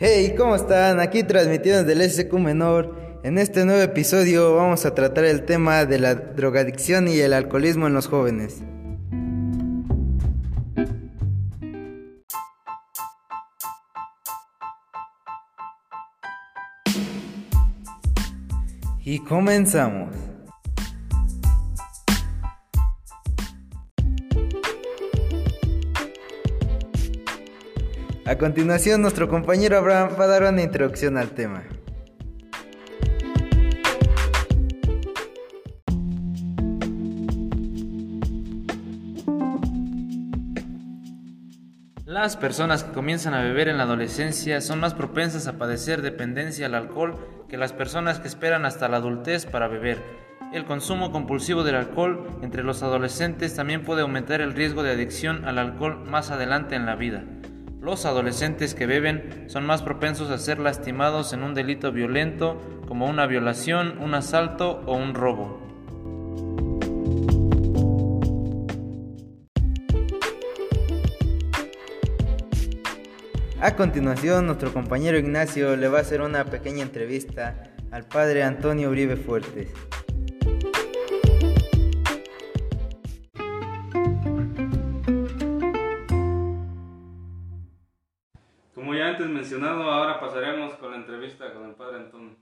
Hey, ¿cómo están? Aquí transmitiendo del SQ Menor. En este nuevo episodio vamos a tratar el tema de la drogadicción y el alcoholismo en los jóvenes. Y comenzamos. A continuación, nuestro compañero Abraham va a dar una introducción al tema. Las personas que comienzan a beber en la adolescencia son más propensas a padecer dependencia al alcohol que las personas que esperan hasta la adultez para beber. El consumo compulsivo del alcohol entre los adolescentes también puede aumentar el riesgo de adicción al alcohol más adelante en la vida. Los adolescentes que beben son más propensos a ser lastimados en un delito violento como una violación, un asalto o un robo. A continuación, nuestro compañero Ignacio le va a hacer una pequeña entrevista al padre Antonio Uribe Fuertes. Mencionado, ahora pasaremos con la entrevista con el padre Antonio.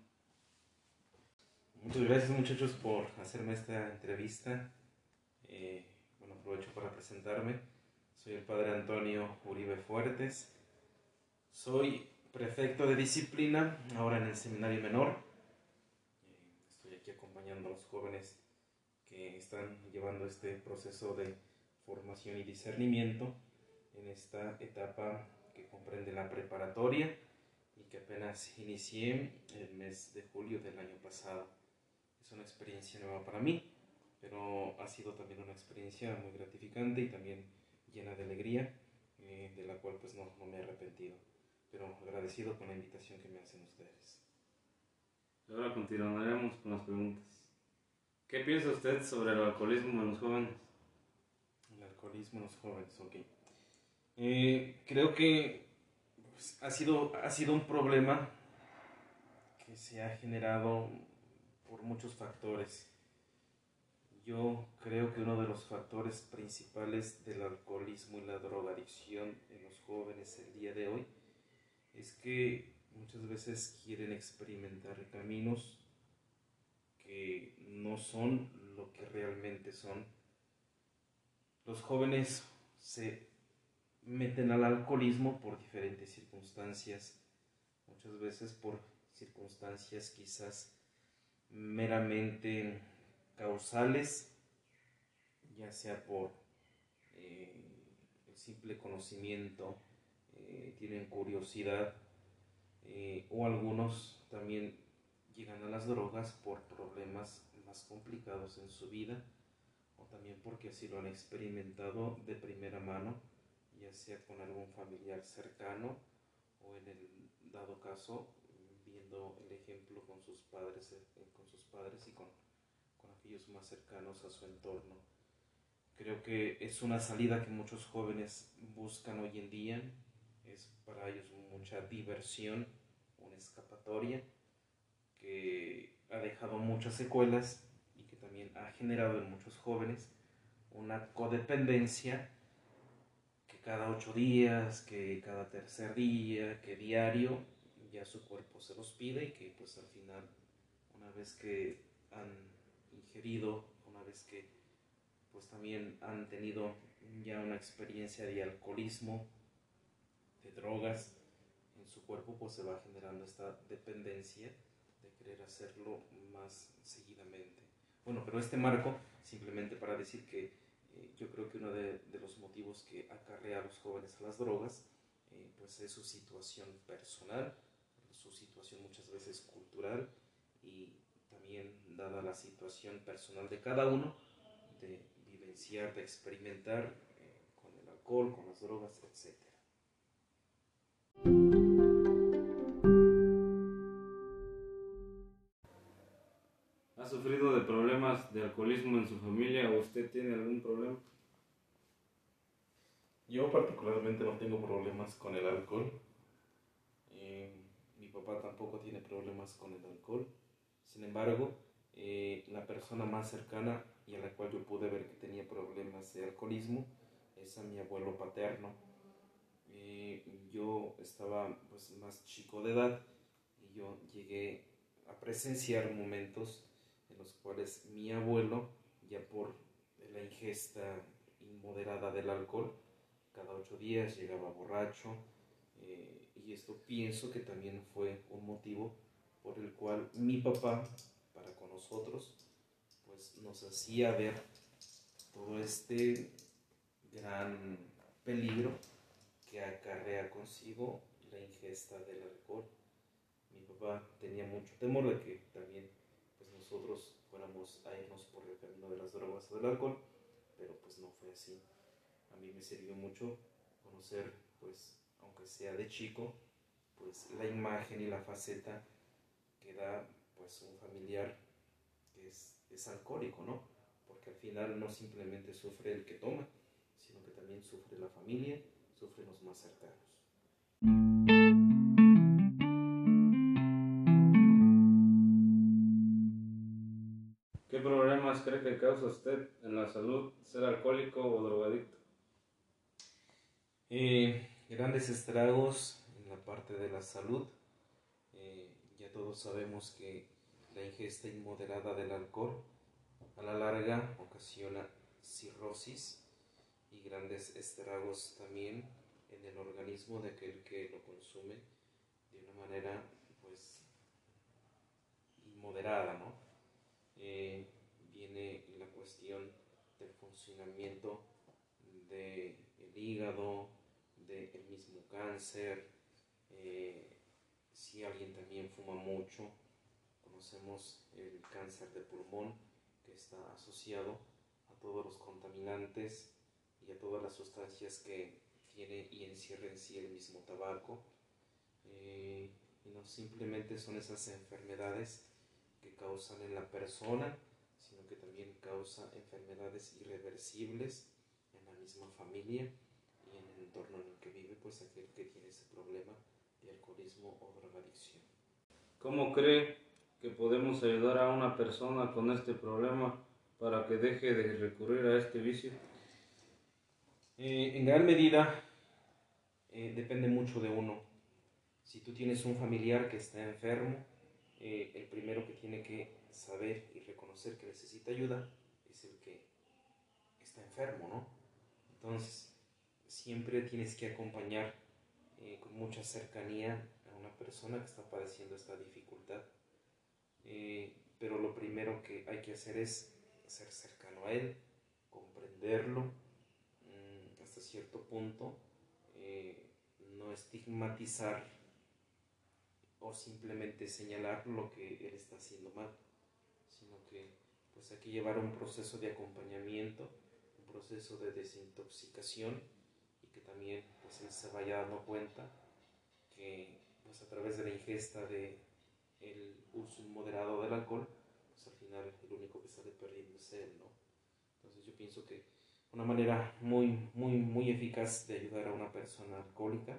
Muchas gracias muchachos por hacerme esta entrevista. Eh, bueno, aprovecho para presentarme. Soy el padre Antonio Uribe Fuertes. Soy prefecto de disciplina ahora en el seminario menor. Eh, estoy aquí acompañando a los jóvenes que están llevando este proceso de formación y discernimiento en esta etapa que comprende la preparatoria y que apenas inicié el mes de julio del año pasado. Es una experiencia nueva para mí, pero ha sido también una experiencia muy gratificante y también llena de alegría, eh, de la cual pues no, no me he arrepentido, pero agradecido con la invitación que me hacen ustedes. Ahora continuaremos con las preguntas. ¿Qué piensa usted sobre el alcoholismo en los jóvenes? El alcoholismo en los jóvenes, ok. Eh, creo que pues, ha, sido, ha sido un problema que se ha generado por muchos factores. Yo creo que uno de los factores principales del alcoholismo y la drogadicción en los jóvenes el día de hoy es que muchas veces quieren experimentar caminos que no son lo que realmente son. Los jóvenes se meten al alcoholismo por diferentes circunstancias, muchas veces por circunstancias quizás meramente causales, ya sea por eh, el simple conocimiento, eh, tienen curiosidad, eh, o algunos también llegan a las drogas por problemas más complicados en su vida, o también porque así lo han experimentado de primera mano ya sea con algún familiar cercano o en el dado caso viendo el ejemplo con sus padres, eh, con sus padres y con, con aquellos más cercanos a su entorno. Creo que es una salida que muchos jóvenes buscan hoy en día, es para ellos mucha diversión, una escapatoria que ha dejado muchas secuelas y que también ha generado en muchos jóvenes una codependencia cada ocho días, que cada tercer día, que diario, ya su cuerpo se los pide y que pues al final, una vez que han ingerido, una vez que pues también han tenido ya una experiencia de alcoholismo, de drogas en su cuerpo, pues se va generando esta dependencia de querer hacerlo más seguidamente. Bueno, pero este marco, simplemente para decir que eh, yo creo que uno de, los motivos que acarrea a los jóvenes a las drogas eh, pues es su situación personal, su situación muchas veces cultural y también dada la situación personal de cada uno, de vivenciar, de experimentar eh, con el alcohol, con las drogas, etc. sufrido de problemas de alcoholismo en su familia o usted tiene algún problema? Yo particularmente no tengo problemas con el alcohol. Eh, mi papá tampoco tiene problemas con el alcohol. Sin embargo, eh, la persona más cercana y a la cual yo pude ver que tenía problemas de alcoholismo es a mi abuelo paterno. Eh, yo estaba pues, más chico de edad y yo llegué a presenciar momentos en los cuales mi abuelo, ya por la ingesta inmoderada del alcohol, cada ocho días llegaba borracho eh, y esto pienso que también fue un motivo por el cual mi papá, para con nosotros, pues nos hacía ver todo este gran peligro que acarrea consigo la ingesta del alcohol. Mi papá tenía mucho temor de que también nosotros fuéramos a irnos por el camino de las drogas o del alcohol, pero pues no fue así. A mí me sirvió mucho conocer, pues, aunque sea de chico, pues la imagen y la faceta que da pues un familiar que es, es alcohólico, ¿no? Porque al final no simplemente sufre el que toma, sino que también sufre la familia, sufren los más cercanos. Cree que causa usted en la salud ser alcohólico o drogadicto? Eh, grandes estragos en la parte de la salud. Eh, ya todos sabemos que la ingesta inmoderada del alcohol a la larga ocasiona cirrosis y grandes estragos también en el organismo de aquel que lo consume de una manera pues inmoderada, ¿no? Eh, viene la cuestión del funcionamiento del hígado, del mismo cáncer, eh, si alguien también fuma mucho, conocemos el cáncer de pulmón que está asociado a todos los contaminantes y a todas las sustancias que tiene y encierra en sí el mismo tabaco. Eh, y no simplemente son esas enfermedades que causan en la persona, también causa enfermedades irreversibles en la misma familia y en el entorno en el que vive, pues aquel que tiene ese problema de alcoholismo o drogadicción. ¿Cómo cree que podemos ayudar a una persona con este problema para que deje de recurrir a este vicio? Eh, en gran medida eh, depende mucho de uno. Si tú tienes un familiar que está enfermo, eh, el primero que tiene que saber y reconocer que necesita ayuda es el que está enfermo, ¿no? Entonces, siempre tienes que acompañar eh, con mucha cercanía a una persona que está padeciendo esta dificultad. pero lo primero que hay que hacer es ser cercano a él, comprenderlo mm, hasta cierto punto, no estigmatizar o simplemente señalar lo que él está haciendo mal, sino que pues hay que llevar un proceso de acompañamiento, un proceso de desintoxicación y que también pues él se vaya dando cuenta que pues a través de la ingesta de el uso inmoderado del alcohol, pues al final el único que sale perdiendo es él, ¿no? Entonces yo pienso que una manera muy, muy, muy eficaz de ayudar a una persona alcohólica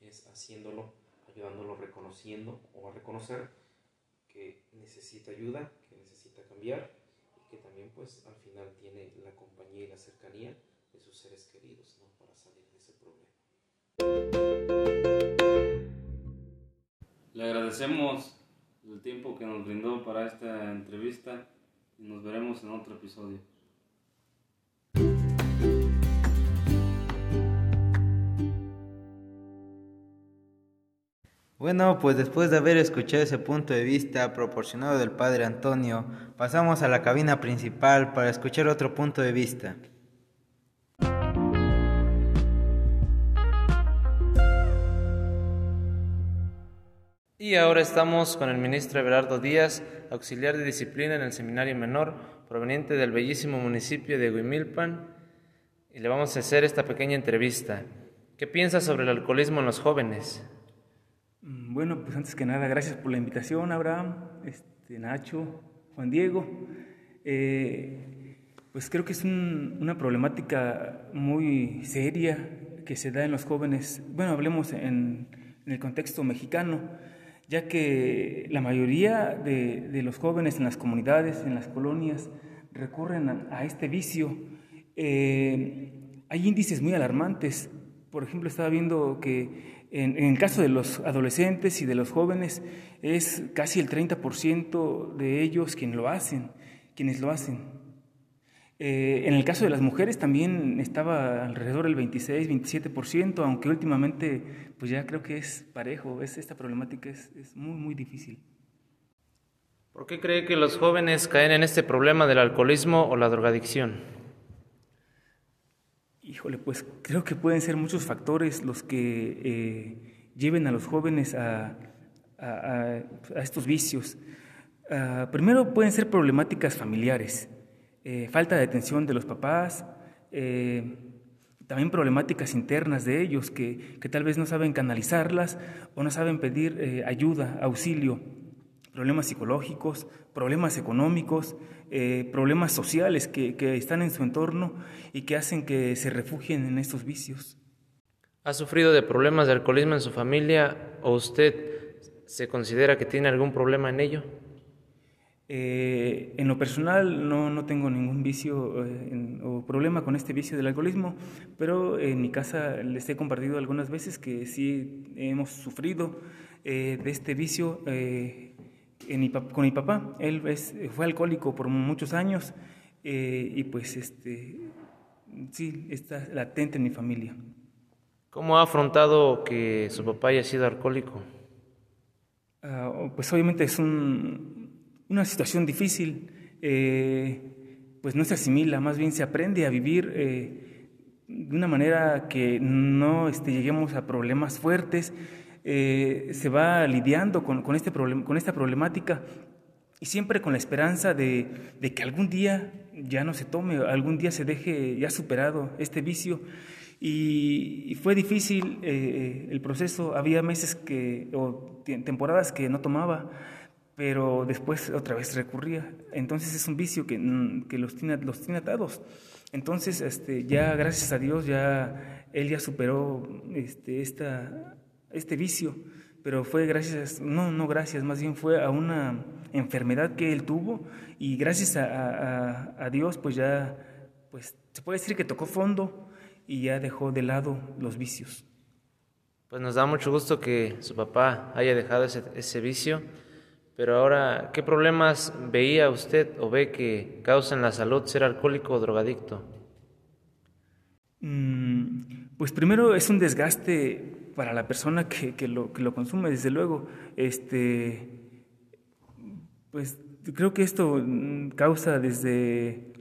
es haciéndolo, ayudándolo reconociendo o a reconocer que necesita ayuda, que necesita cambiar y que también pues al final tiene la compañía y la cercanía de sus seres queridos ¿no? para salir de ese problema. Le agradecemos el tiempo que nos brindó para esta entrevista y nos veremos en otro episodio. Bueno, pues después de haber escuchado ese punto de vista proporcionado del padre Antonio, pasamos a la cabina principal para escuchar otro punto de vista. Y ahora estamos con el ministro Everardo Díaz, auxiliar de disciplina en el seminario menor, proveniente del bellísimo municipio de Huimilpan, y le vamos a hacer esta pequeña entrevista. ¿Qué piensa sobre el alcoholismo en los jóvenes? Bueno, pues antes que nada, gracias por la invitación, Abraham, este, Nacho, Juan Diego. Eh, pues creo que es un- una problemática muy seria que se da en los jóvenes. Bueno, hablemos en, en el contexto mexicano, ya que la mayoría de, los jóvenes en las comunidades, en las colonias, recurren a, este vicio. Eh, hay índices muy alarmantes. Por ejemplo, estaba viendo que en, en, el caso de los adolescentes y de los jóvenes es casi el 30% de ellos quienes lo hacen, quienes lo hacen. Eh, en el caso de las mujeres también estaba alrededor del 26, 27%, aunque últimamente pues ya creo que es parejo, es, esta problemática es, es muy, muy difícil. ¿Por qué cree que los jóvenes caen en este problema del alcoholismo o la drogadicción? Híjole, pues creo que pueden ser muchos factores los que eh, lleven a los jóvenes a, estos vicios. Ah, primero pueden ser problemáticas familiares. Eh, falta de atención de los papás, eh, también problemáticas internas de ellos que, tal vez no saben canalizarlas o no saben pedir ayuda, auxilio, problemas psicológicos, problemas económicos, problemas sociales que, que están en su entorno y que hacen que se refugien en estos vicios. ¿Ha sufrido de problemas de alcoholismo en su familia o usted se considera que tiene algún problema en ello? Eh, en lo personal no, no tengo ningún vicio eh, o problema con este vicio del alcoholismo, pero en mi casa les he compartido algunas veces que sí hemos sufrido eh, de este vicio en con mi papá. Él fue alcohólico por muchos años y pues este, sí está latente en mi familia. ¿Cómo ha afrontado que su papá haya sido alcohólico? Ah, pues obviamente es un, una situación difícil, eh, pues no se asimila, más bien se aprende a vivir eh, de una manera que no este, lleguemos a problemas fuertes, eh, se va lidiando con, con, este con esta problemática y siempre con la esperanza de, de, que algún día ya no se tome, algún día se deje ya superado este vicio. Y, fue difícil el proceso, había meses que, o temporadas que no tomaba, pero después otra vez recurría. Entonces es un vicio que, mm, que los, tiene, los tiene atados. Entonces, este, ya gracias a Dios, ya él ya superó este, esta, este vicio, pero fue gracias, no, no gracias, más bien fue a una enfermedad que él tuvo y gracias a, a, Dios, pues ya, pues se puede decir que tocó fondo y ya dejó de lado los vicios. Pues nos da mucho gusto que su papá haya dejado ese, ese vicio. Pero ahora, ¿qué problemas veía usted o ve que causan la salud ser alcohólico o drogadicto? Mm, pues primero es un desgaste para la persona que, lo, que lo consume, desde luego. Este, pues creo que esto mm, causa desde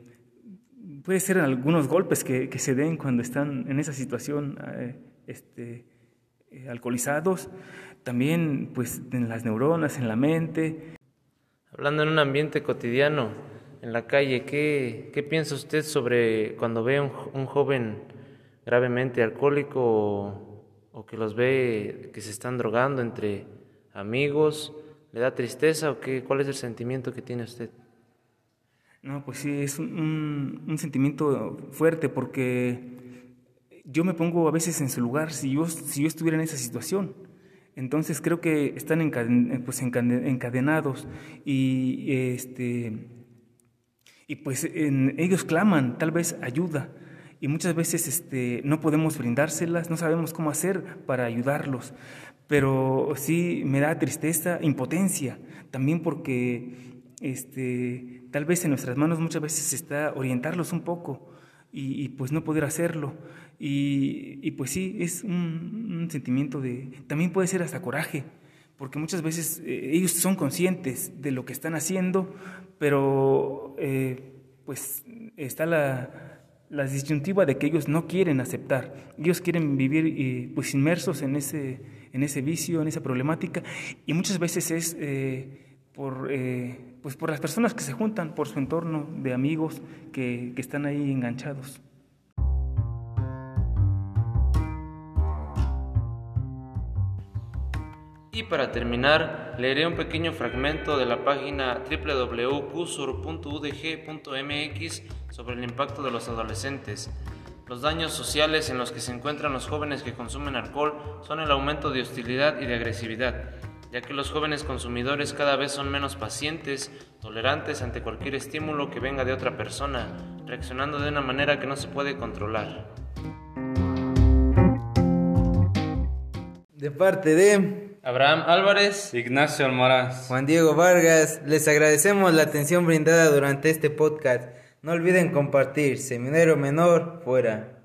puede ser algunos golpes que, se den cuando están en esa situación eh, este, eh, alcoholizados, también pues en las neuronas, en la mente. Hablando en un ambiente cotidiano, en la calle, ¿qué, qué piensa usted sobre cuando ve un, un joven gravemente alcohólico o, que los ve que se están drogando entre amigos? ¿Le da tristeza o qué? ¿Cuál es el sentimiento que tiene usted? No, pues sí, es un, un sentimiento fuerte porque yo me pongo a veces en su lugar si yo, si yo estuviera en esa situación. Entonces creo que están pues encadenados y, este, y pues ellos claman tal vez ayuda y muchas veces este, no podemos brindárselas, no sabemos cómo hacer para ayudarlos, pero sí me da tristeza, impotencia, también porque este, tal vez en nuestras manos muchas veces está orientarlos un poco y pues no poder hacerlo. Y, pues sí, es un, sentimiento de, también puede ser hasta coraje, porque muchas veces eh, ellos son conscientes de lo que están haciendo, pero eh, pues está la, la, disyuntiva de que ellos no quieren aceptar, ellos quieren vivir eh, pues inmersos en ese, en ese vicio, en esa problemática, y muchas veces es por, pues por las personas que se juntan, por su entorno de amigos que, que están ahí enganchados. Y para terminar, leeré un pequeño fragmento de la página www.cusor.udg.mx sobre el impacto de los adolescentes. Los daños sociales en los que se encuentran los jóvenes que consumen alcohol son el aumento de hostilidad y de agresividad, ya que los jóvenes consumidores cada vez son menos pacientes, tolerantes ante cualquier estímulo que venga de otra persona, reaccionando de una manera que no se puede controlar. De parte de Abraham Álvarez, Ignacio Almaraz. Juan Diego Vargas, les agradecemos la atención brindada durante este podcast. No olviden compartir. Seminero Menor, fuera.